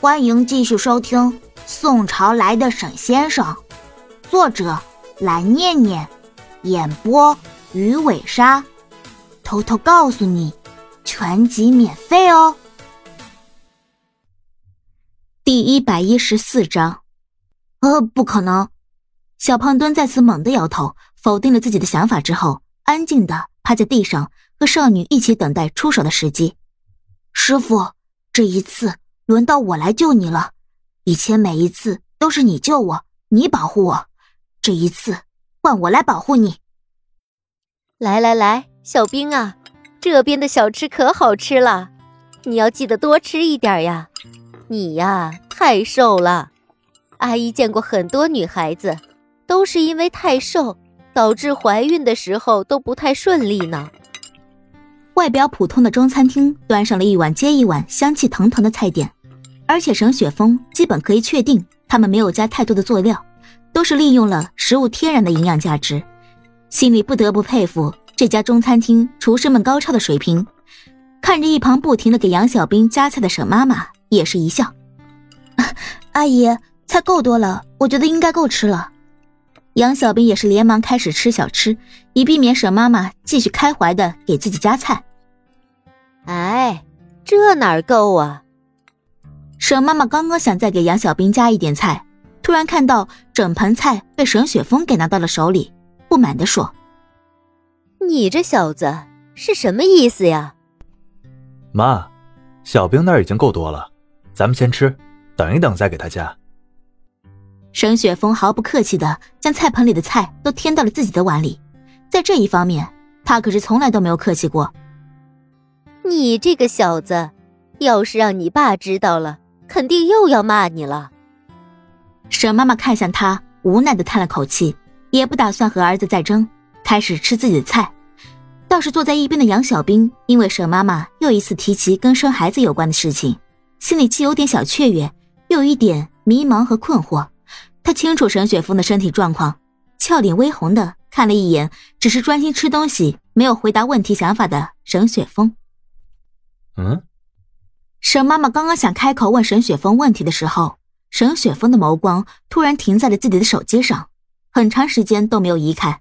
欢迎继续收听《宋朝来的沈先生》，作者蓝念念，演播鱼尾鲨。偷偷告诉你，全集免费哦。第一百一十四章，呃，不可能！小胖墩再次猛地摇头，否定了自己的想法之后，安静的趴在地上，和少女一起等待出手的时机。师傅，这一次。轮到我来救你了，以前每一次都是你救我，你保护我，这一次换我来保护你。来来来，小兵啊，这边的小吃可好吃了，你要记得多吃一点呀。你呀，太瘦了，阿姨见过很多女孩子，都是因为太瘦，导致怀孕的时候都不太顺利呢。外表普通的中餐厅端上了一碗接一碗香气腾腾的菜点。而且沈雪峰基本可以确定，他们没有加太多的佐料，都是利用了食物天然的营养价值，心里不得不佩服这家中餐厅厨师们高超的水平。看着一旁不停的给杨小兵夹菜的沈妈妈，也是一笑：“阿姨，菜够多了，我觉得应该够吃了。”杨小兵也是连忙开始吃小吃，以避免沈妈妈继续开怀的给自己夹菜。哎，这哪够啊！沈妈妈刚刚想再给杨小兵加一点菜，突然看到整盆菜被沈雪峰给拿到了手里，不满地说：“你这小子是什么意思呀？”妈，小兵那儿已经够多了，咱们先吃，等一等再给他加。沈雪峰毫不客气的将菜盆里的菜都添到了自己的碗里，在这一方面，他可是从来都没有客气过。你这个小子，要是让你爸知道了。肯定又要骂你了。沈妈妈看向他，无奈的叹了口气，也不打算和儿子再争，开始吃自己的菜。倒是坐在一边的杨小兵，因为沈妈妈又一次提起跟生孩子有关的事情，心里既有点小雀跃，又有一点迷茫和困惑。他清楚沈雪峰的身体状况，俏脸微红的看了一眼，只是专心吃东西，没有回答问题想法的沈雪峰。嗯。沈妈妈刚刚想开口问沈雪峰问题的时候，沈雪峰的眸光突然停在了自己的手机上，很长时间都没有移开。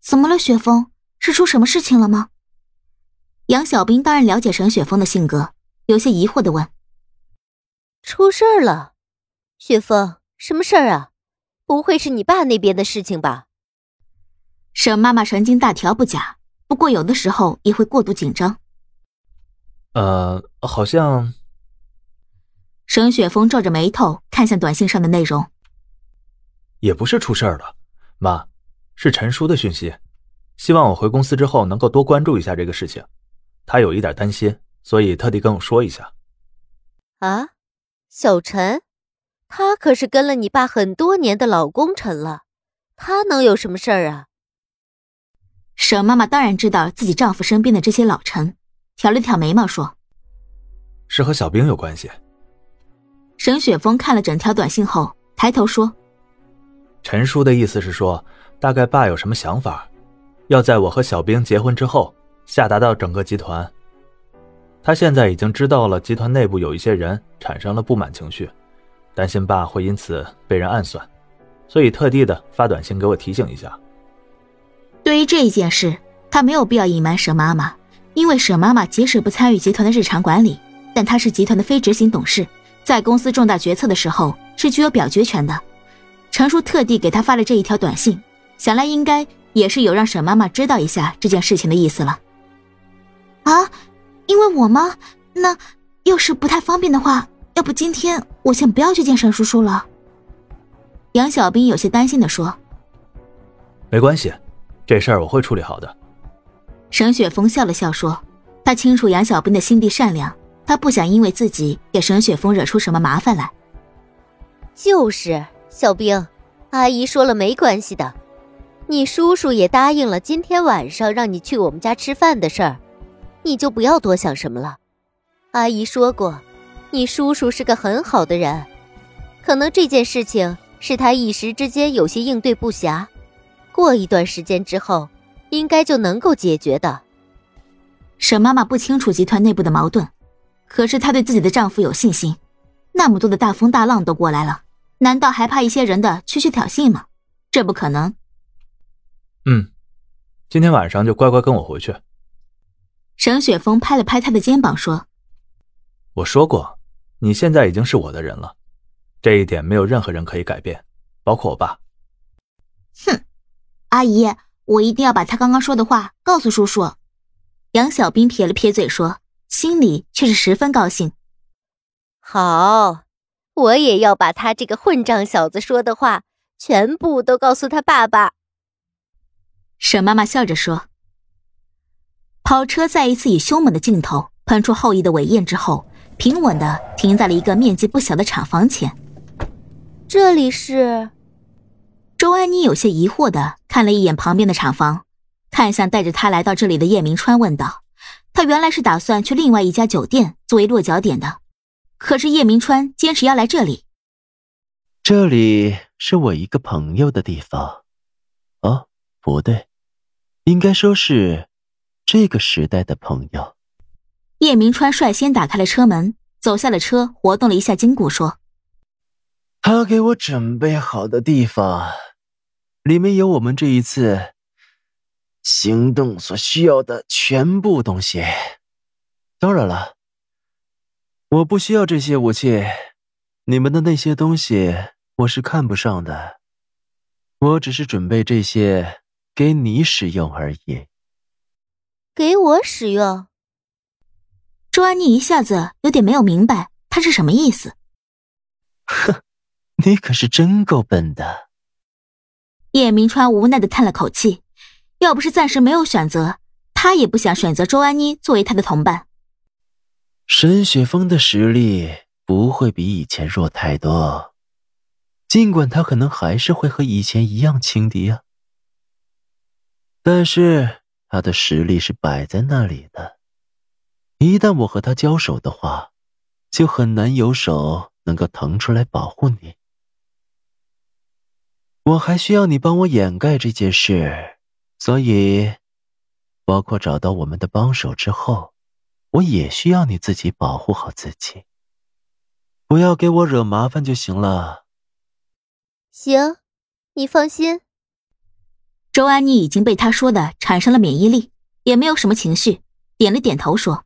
怎么了，雪峰？是出什么事情了吗？杨小兵当然了解沈雪峰的性格，有些疑惑的问：“出事儿了？雪峰，什么事儿啊？不会是你爸那边的事情吧？”沈妈妈神经大条不假，不过有的时候也会过度紧张。呃，好像。沈雪峰皱着眉头看向短信上的内容。也不是出事儿了，妈，是陈叔的讯息，希望我回公司之后能够多关注一下这个事情。他有一点担心，所以特地跟我说一下。啊，小陈，他可是跟了你爸很多年的老功臣了，他能有什么事儿啊？沈妈妈当然知道自己丈夫身边的这些老臣。挑了挑眉毛，说：“是和小兵有关系。”沈雪峰看了整条短信后，抬头说：“陈叔的意思是说，大概爸有什么想法，要在我和小兵结婚之后下达到整个集团。他现在已经知道了集团内部有一些人产生了不满情绪，担心爸会因此被人暗算，所以特地的发短信给我提醒一下。对于这一件事，他没有必要隐瞒沈妈妈。”因为沈妈妈即使不参与集团的日常管理，但她是集团的非执行董事，在公司重大决策的时候是具有表决权的。程叔特地给她发了这一条短信，想来应该也是有让沈妈妈知道一下这件事情的意思了。啊，因为我吗？那要是不太方便的话，要不今天我先不要去见沈叔叔了。杨小兵有些担心的说：“没关系，这事儿我会处理好的。”沈雪峰笑了笑说：“他清楚杨小兵的心地善良，他不想因为自己给沈雪峰惹出什么麻烦来。”就是小兵，阿姨说了没关系的，你叔叔也答应了今天晚上让你去我们家吃饭的事儿，你就不要多想什么了。阿姨说过，你叔叔是个很好的人，可能这件事情是他一时之间有些应对不暇，过一段时间之后。应该就能够解决的。沈妈妈不清楚集团内部的矛盾，可是她对自己的丈夫有信心。那么多的大风大浪都过来了，难道还怕一些人的区区挑衅吗？这不可能。嗯，今天晚上就乖乖跟我回去。沈雪峰拍了拍他的肩膀说：“我说过，你现在已经是我的人了，这一点没有任何人可以改变，包括我爸。”哼，阿姨，我一定要把他刚刚说的话告诉叔叔。杨小兵撇了撇嘴说，心里却是十分高兴。好，我也要把他这个混账小子说的话全部都告诉他爸爸。沈妈妈笑着说。跑车再一次以凶猛的劲头喷出后羿的尾焰之后，平稳的停在了一个面积不小的厂房前。这里是？周安妮有些疑惑的看了一眼旁边的厂房，看向带着她来到这里的叶明川，问道：“他原来是打算去另外一家酒店作为落脚点的。”可是叶明川坚持要来这里。这里是我一个朋友的地方，哦，不对，应该说是这个时代的朋友。叶明川率先打开了车门，走下了车，活动了一下筋骨，说：“他给我准备好的地方，里面有我们这一次行动所需要的全部东西。当然了。”我不需要这些武器，你们的那些东西我是看不上的。我只是准备这些给你使用而已。给我使用？周安妮一下子有点没有明白他是什么意思。哼，你可是真够笨的。叶明川无奈的叹了口气，要不是暂时没有选择，他也不想选择周安妮作为他的同伴。沈雪峰的实力不会比以前弱太多，尽管他可能还是会和以前一样轻敌啊，但是他的实力是摆在那里的。一旦我和他交手的话，就很难有手能够腾出来保护你。我还需要你帮我掩盖这件事，所以，包括找到我们的帮手之后。我也需要你自己保护好自己，不要给我惹麻烦就行了。行，你放心。周安妮已经被他说的产生了免疫力，也没有什么情绪，点了点头说：“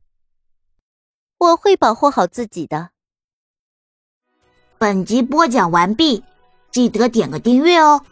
我会保护好自己的。”本集播讲完毕，记得点个订阅哦。